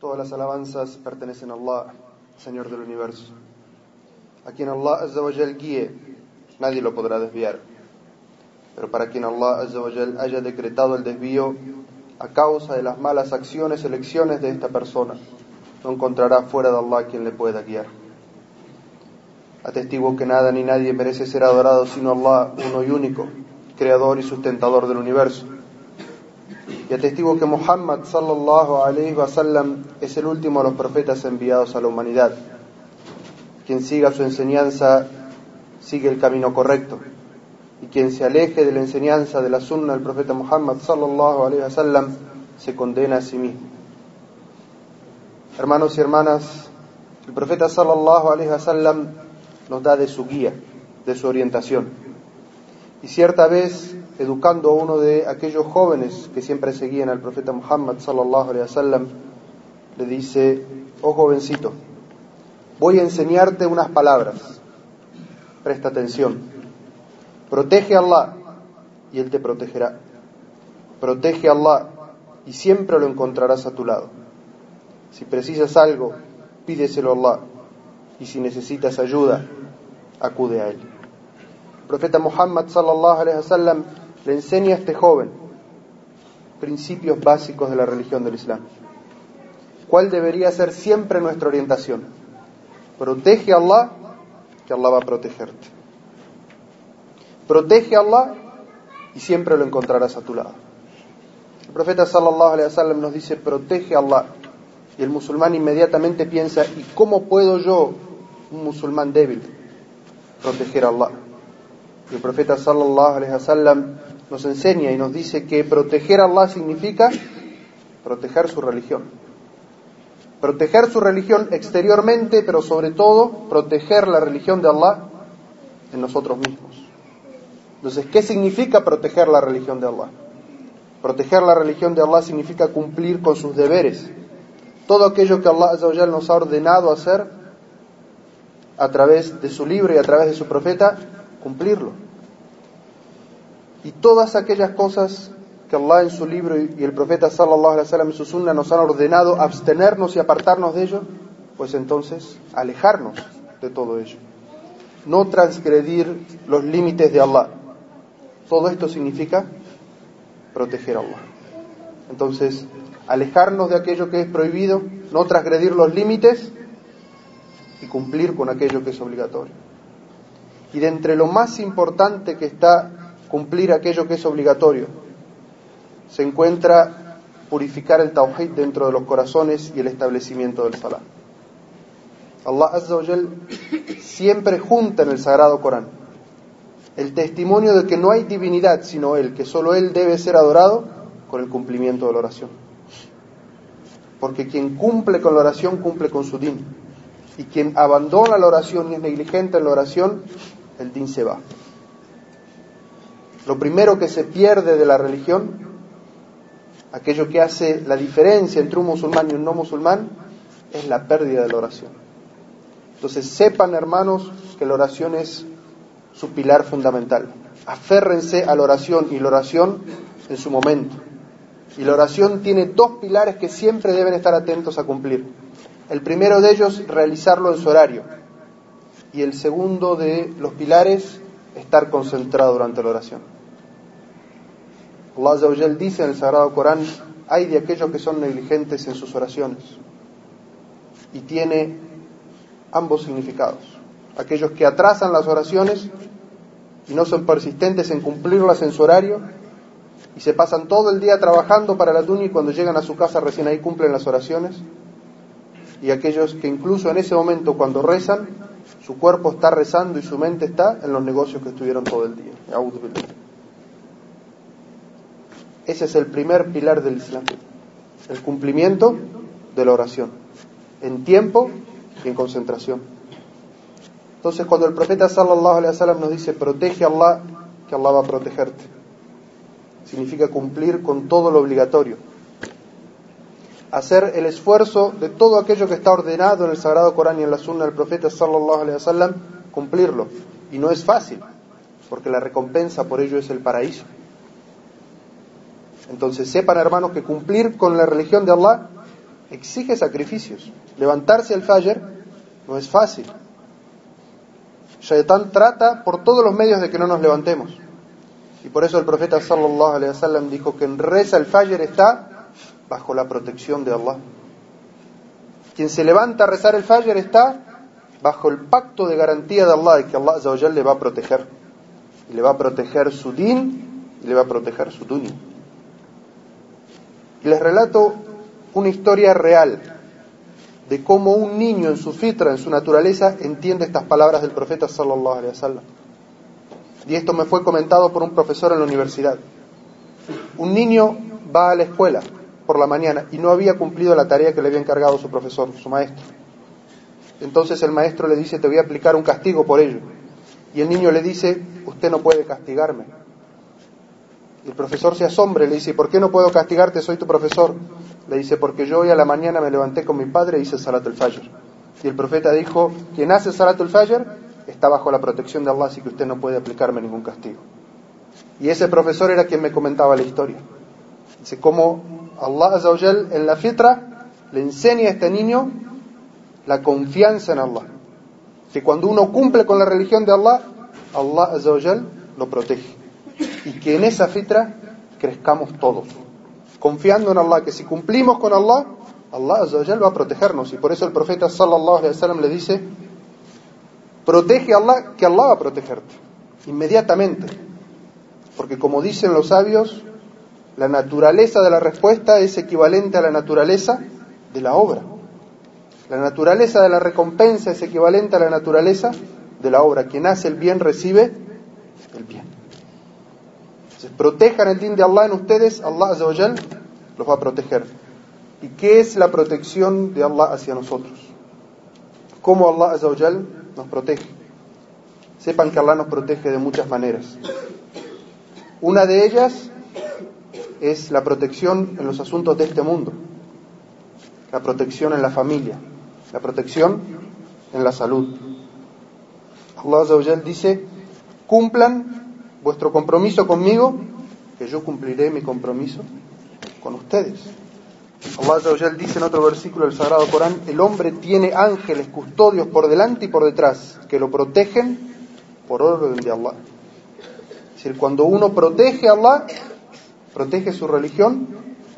Todas las alabanzas pertenecen a Allah, Señor del universo. A quien Allah Azzawajal guíe, nadie lo podrá desviar. Pero para quien Allah Azzawajal haya decretado el desvío a causa de las malas acciones, elecciones de esta persona, no encontrará fuera de Allah quien le pueda guiar. Atestigo que nada ni nadie merece ser adorado sino Allah, uno y único, creador y sustentador del universo y atestigo que Muhammad sallallahu alayhi wa sallam es el último de los profetas enviados a la humanidad. Quien siga su enseñanza sigue el camino correcto y quien se aleje de la enseñanza de la sunna del profeta Muhammad sallallahu alayhi wa sallam se condena a sí mismo. Hermanos y hermanas, el profeta sallallahu alayhi wa sallam nos da de su guía, de su orientación. Y cierta vez educando a uno de aquellos jóvenes que siempre seguían al profeta Muhammad sallallahu alaihi wasallam, le dice, "Oh jovencito, voy a enseñarte unas palabras. Presta atención. Protege a Allah y él te protegerá. Protege a Allah y siempre lo encontrarás a tu lado. Si precisas algo, pídeselo a Allah y si necesitas ayuda, acude a él." Profeta Muhammad sallallahu alaihi wasallam le enseña a este joven principios básicos de la religión del Islam. ¿Cuál debería ser siempre nuestra orientación? Protege a Allah, que Allah va a protegerte. Protege a Allah y siempre lo encontrarás a tu lado. El profeta sallallahu alaihi wasallam nos dice, protege a Allah. Y el musulmán inmediatamente piensa, ¿y cómo puedo yo, un musulmán débil, proteger a Allah? Y el profeta sallallahu alaihi wasallam nos enseña y nos dice que proteger a Allah significa proteger su religión. Proteger su religión exteriormente, pero sobre todo proteger la religión de Allah en nosotros mismos. Entonces, ¿qué significa proteger la religión de Allah? Proteger la religión de Allah significa cumplir con sus deberes. Todo aquello que Allah nos ha ordenado hacer a través de su libro y a través de su profeta, cumplirlo y todas aquellas cosas que Allah en su libro y el profeta sallallahu alaihi wasallam en su sunna nos han ordenado abstenernos y apartarnos de ello, pues entonces alejarnos de todo ello. No transgredir los límites de Allah. Todo esto significa proteger a Allah. Entonces, alejarnos de aquello que es prohibido, no transgredir los límites y cumplir con aquello que es obligatorio. Y de entre lo más importante que está cumplir aquello que es obligatorio. Se encuentra purificar el tawhid dentro de los corazones y el establecimiento del salah. Allah Azza siempre junta en el sagrado Corán el testimonio de que no hay divinidad sino Él, que solo Él debe ser adorado con el cumplimiento de la oración. Porque quien cumple con la oración cumple con su din. Y quien abandona la oración y es negligente en la oración, el din se va. Lo primero que se pierde de la religión, aquello que hace la diferencia entre un musulmán y un no musulmán, es la pérdida de la oración. Entonces sepan, hermanos, que la oración es su pilar fundamental. Aférrense a la oración y la oración en su momento. Y la oración tiene dos pilares que siempre deben estar atentos a cumplir. El primero de ellos, realizarlo en su horario. Y el segundo de los pilares, estar concentrado durante la oración. Allah dice en el Sagrado Corán, hay de aquellos que son negligentes en sus oraciones. Y tiene ambos significados. Aquellos que atrasan las oraciones y no son persistentes en cumplirlas en su horario y se pasan todo el día trabajando para la dunya y cuando llegan a su casa recién ahí cumplen las oraciones. Y aquellos que incluso en ese momento cuando rezan, su cuerpo está rezando y su mente está en los negocios que estuvieron todo el día. Ese es el primer pilar del Islam, el cumplimiento de la oración, en tiempo y en concentración. Entonces, cuando el profeta sallallahu alaihi wasallam nos dice protege a Allah, que Allah va a protegerte, significa cumplir con todo lo obligatorio, hacer el esfuerzo de todo aquello que está ordenado en el Sagrado Corán y en la Sunna del profeta sallallahu alaihi wasallam, cumplirlo. Y no es fácil, porque la recompensa por ello es el paraíso. Entonces sepan hermanos que cumplir con la religión de Allah exige sacrificios. Levantarse al Fajr no es fácil. Shaitan trata por todos los medios de que no nos levantemos. Y por eso el profeta sallallahu alaihi wasallam dijo que en reza el Fajr está bajo la protección de Allah. Quien se levanta a rezar el Fajr está bajo el pacto de garantía de Allah de que Allah le va a proteger. Y le va a proteger su din y le va a proteger su dunya. Y les relato una historia real de cómo un niño en su fitra, en su naturaleza, entiende estas palabras del profeta sallallahu alaihi wasallam. Y esto me fue comentado por un profesor en la universidad. Un niño va a la escuela la mañana y no había cumplido la tarea que le había encargado su profesor, su maestro. Entonces el maestro le dice, te voy a aplicar un castigo por ello. Y el niño le dice, usted no puede castigarme. El profesor se asombra y le dice, ¿por qué no puedo castigarte? Soy tu profesor. Le dice, porque yo hoy a la mañana me levanté con mi padre y hice Salat al-Fajr. Y el profeta dijo, quien hace Salat al-Fajr está bajo la protección de Allah, así que usted no puede aplicarme ningún castigo. Y ese profesor era quien me comentaba la historia. Dice, cómo Allah Azawajal en la fitra le enseña a este niño la confianza en Allah. Que cuando uno cumple con la religión de Allah, Allah Azawajal lo protege. Y que en esa fitra crezcamos todos. Confiando en Allah, que si cumplimos con Allah, Allah Azawajal va a protegernos. Y por eso el profeta sallallahu alaihi wasallam le dice, protege a Allah, que Allah va a protegerte. Inmediatamente. Porque como dicen los sabios, la naturaleza de la respuesta es equivalente a la naturaleza de la obra. La naturaleza de la recompensa es equivalente a la naturaleza de la obra. Quien hace el bien recibe el bien. Entonces, protejan el din de Allah en ustedes, Allah los va a proteger. ¿Y qué es la protección de Allah hacia nosotros? ¿Cómo Allah nos protege? Sepan que Allah nos protege de muchas maneras. Una de ellas es la protección en los asuntos de este mundo, la protección en la familia, la protección en la salud. Allah dice, cumplan vuestro compromiso conmigo, que yo cumpliré mi compromiso con ustedes. Allah dice en otro versículo del Sagrado Corán, el hombre tiene ángeles custodios por delante y por detrás, que lo protegen por orden de Allah. Es decir, cuando uno protege a Allah, protege su religión,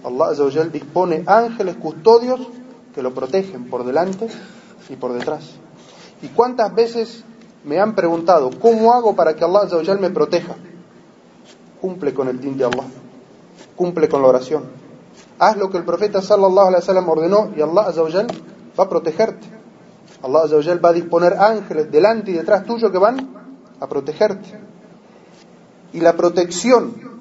Allah dispone ángeles custodios que lo protegen por delante y por detrás. ¿Y cuántas veces me han preguntado, ¿cómo hago para que Allah me proteja? Cumple con el din de Allah, cumple con la oración. Haz lo que el profeta sallallahu alaihi wasallam ordenó y Allah va a protegerte. Allah va a disponer ángeles delante y detrás tuyo que van a protegerte. Y la protección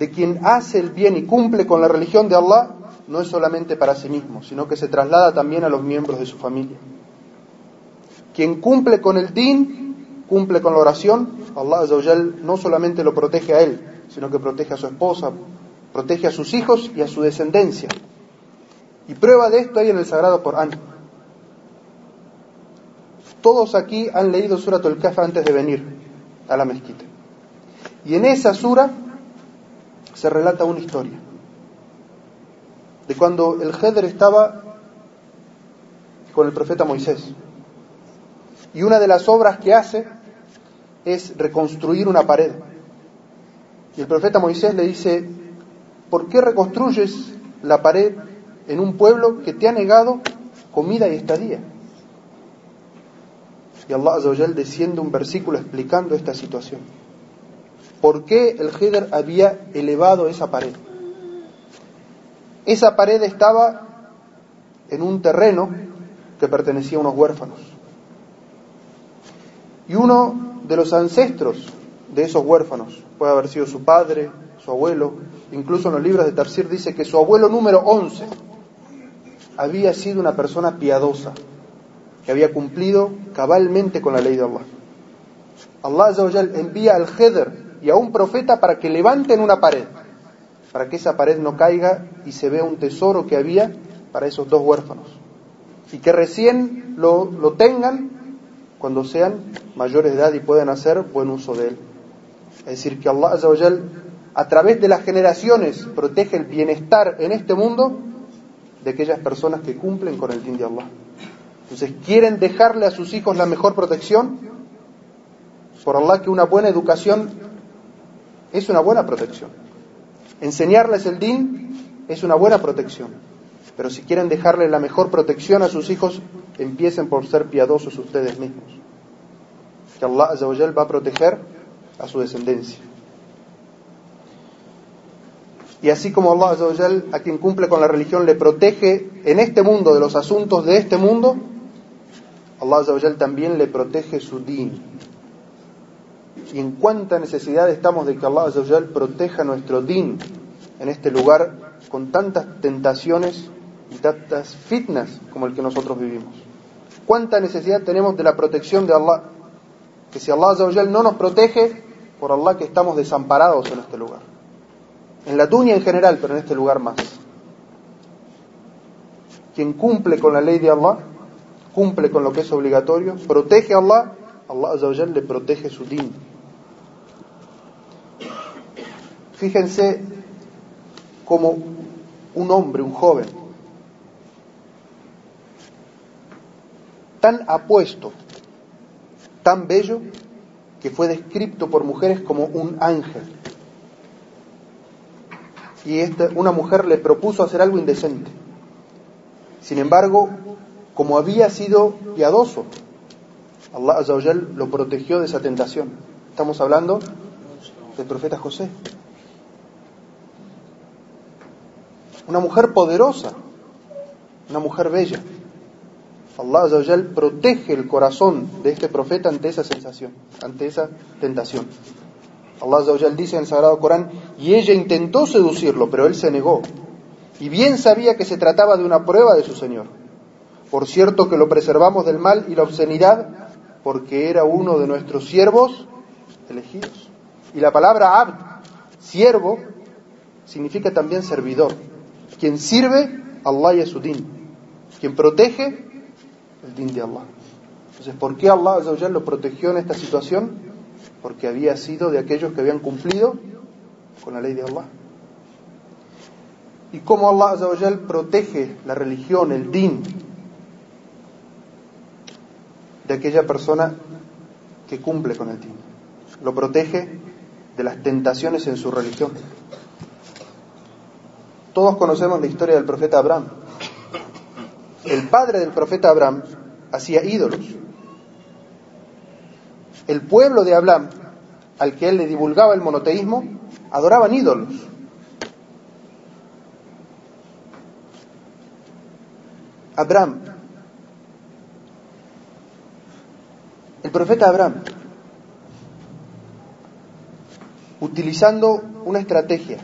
de quien hace el bien y cumple con la religión de Allah no es solamente para sí mismo, sino que se traslada también a los miembros de su familia. Quien cumple con el din, cumple con la oración, Allah no solamente lo protege a él, sino que protege a su esposa, protege a sus hijos y a su descendencia. Y prueba de esto hay en el Sagrado Corán. Todos aquí han leído Surat al-Kahf antes de venir a la mezquita. Y en esa sura se relata una historia de cuando el Heder estaba con el profeta Moisés. Y una de las obras que hace es reconstruir una pared. Y el profeta Moisés le dice, ¿por qué reconstruyes la pared en un pueblo que te ha negado comida y estadía? Y Allah Azawajal desciende un versículo explicando esta situación. ¿Por qué el Heder había elevado esa pared? Esa pared estaba en un terreno que pertenecía a unos huérfanos. Y uno de los ancestros de esos huérfanos, puede haber sido su padre, su abuelo, incluso en los libros de Tafsir dice que su abuelo número 11 había sido una persona piadosa, que había cumplido cabalmente con la ley de Allah. Allah envía al Heder y a un profeta para que levanten una pared para que esa pared no caiga y se vea un tesoro que había para esos dos huérfanos. Y que recién lo, lo tengan cuando sean mayores de edad y puedan hacer buen uso de él. Es decir, que Allah a través de las generaciones protege el bienestar en este mundo de aquellas personas que cumplen con el din de Allah. Entonces, ¿quieren dejarle a sus hijos la mejor protección? Por Allah que una buena educación es una buena protección. Enseñarles el din es una buena protección. Pero si quieren dejarle la mejor protección a sus hijos, empiecen por ser piadosos ustedes mismos. Que Allah va a proteger a su descendencia. Y así como Allah a quien cumple con la religión le protege en este mundo de los asuntos de este mundo, Allah también le protege su din. Y en cuánta necesidad estamos de que Allah proteja nuestro din en este lugar con tantas tentaciones y tantas fitnas como el que nosotros vivimos. Cuánta necesidad tenemos de la protección de Allah. Que si Allah no nos protege, por Allah que estamos desamparados en este lugar en la dunya en general, pero en este lugar más. Quien cumple con la ley de Allah, cumple con lo que es obligatorio, protege a Allah, Allah le protege su din. Fíjense como un hombre, un joven, tan apuesto, tan bello, que fue descrito por mujeres como un ángel y una mujer le propuso hacer algo indecente. Sin embargo, como había sido piadoso, Allah Azzawajal lo protegió de esa tentación. Estamos hablando del profeta José. Una mujer poderosa, una mujer bella. Allah Azzawajal protege el corazón de este profeta ante esa sensación, ante esa tentación. Allah dice en el Sagrado Corán, y ella intentó seducirlo, pero él se negó. Y bien sabía que se trataba de una prueba de su Señor. Por cierto que lo preservamos del mal y la obscenidad, porque era uno de nuestros siervos elegidos. Y la palabra abd, siervo, significa también servidor. Quien sirve, Allah y a su din. Quien protege, el din de Allah. Entonces, ¿por qué Allah lo protegió en esta situación? porque había sido de aquellos que habían cumplido con la ley de Allah. Y cómo Allah protege la religión, el din, de aquella persona que cumple con el din. Lo protege de las tentaciones en su religión. Todos conocemos la historia del profeta Abraham. El padre del profeta Abraham hacía ídolos el pueblo de Abraham, al que él le divulgaba el monoteísmo, adoraban ídolos. Abraham, el profeta Abraham, utilizando una estrategia,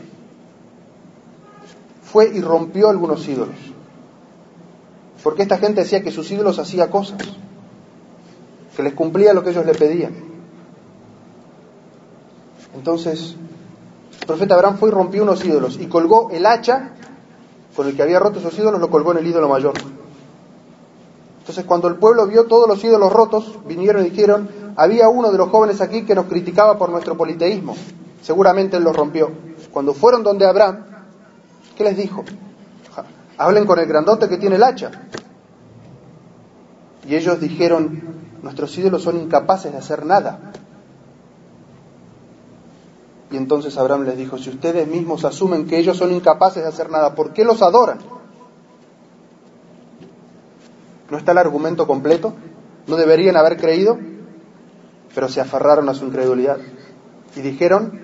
fue y rompió algunos ídolos. Porque esta gente decía que sus ídolos hacían cosas que les cumplía lo que ellos le pedían. Entonces, el profeta Abraham fue y rompió unos ídolos y colgó el hacha con el que había roto esos ídolos, lo colgó en el ídolo mayor. Entonces, cuando el pueblo vio todos los ídolos rotos, vinieron y dijeron, había uno de los jóvenes aquí que nos criticaba por nuestro politeísmo. Seguramente él los rompió. Cuando fueron donde Abraham, ¿qué les dijo? Hablen con el grandote que tiene el hacha. Y ellos dijeron, Nuestros ídolos son incapaces de hacer nada. Y entonces Abraham les dijo, si ustedes mismos asumen que ellos son incapaces de hacer nada, ¿por qué los adoran? ¿No está el argumento completo? ¿No deberían haber creído? Pero se aferraron a su incredulidad y dijeron,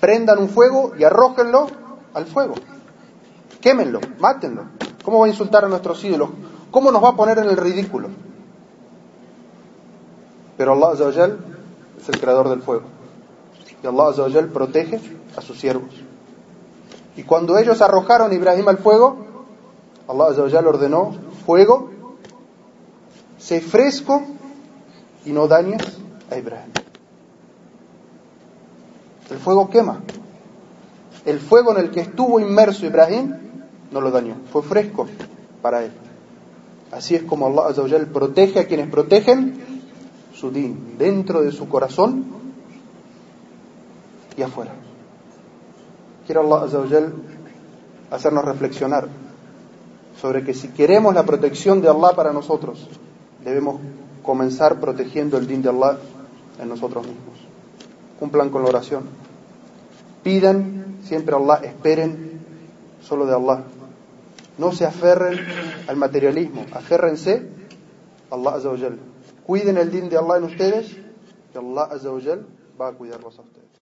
prendan un fuego y arrójenlo al fuego. Quémenlo, mátenlo. ¿Cómo va a insultar a nuestros ídolos? ¿Cómo nos va a poner en el ridículo? Pero Allah es el creador del fuego. Y Allah protege a sus siervos. Y cuando ellos arrojaron a Ibrahim al fuego, Allah ordenó fuego, sé fresco y no dañes a Ibrahim. El fuego quema. El fuego en el que estuvo inmerso Ibrahim no lo dañó, fue fresco para él. Así es como Allah protege a quienes protegen su din dentro de su corazón y afuera. Quiero Allah hacernos reflexionar sobre que si queremos la protección de Allah para nosotros, debemos comenzar protegiendo el din de Allah en nosotros mismos. Cumplan con la oración. Pidan siempre a Allah, esperen solo de Allah. No se aferren al materialismo, aférrense a Allah Azza Cuiden el din de Allah en ustedes y Allah Azza va a cuidarlos a ustedes.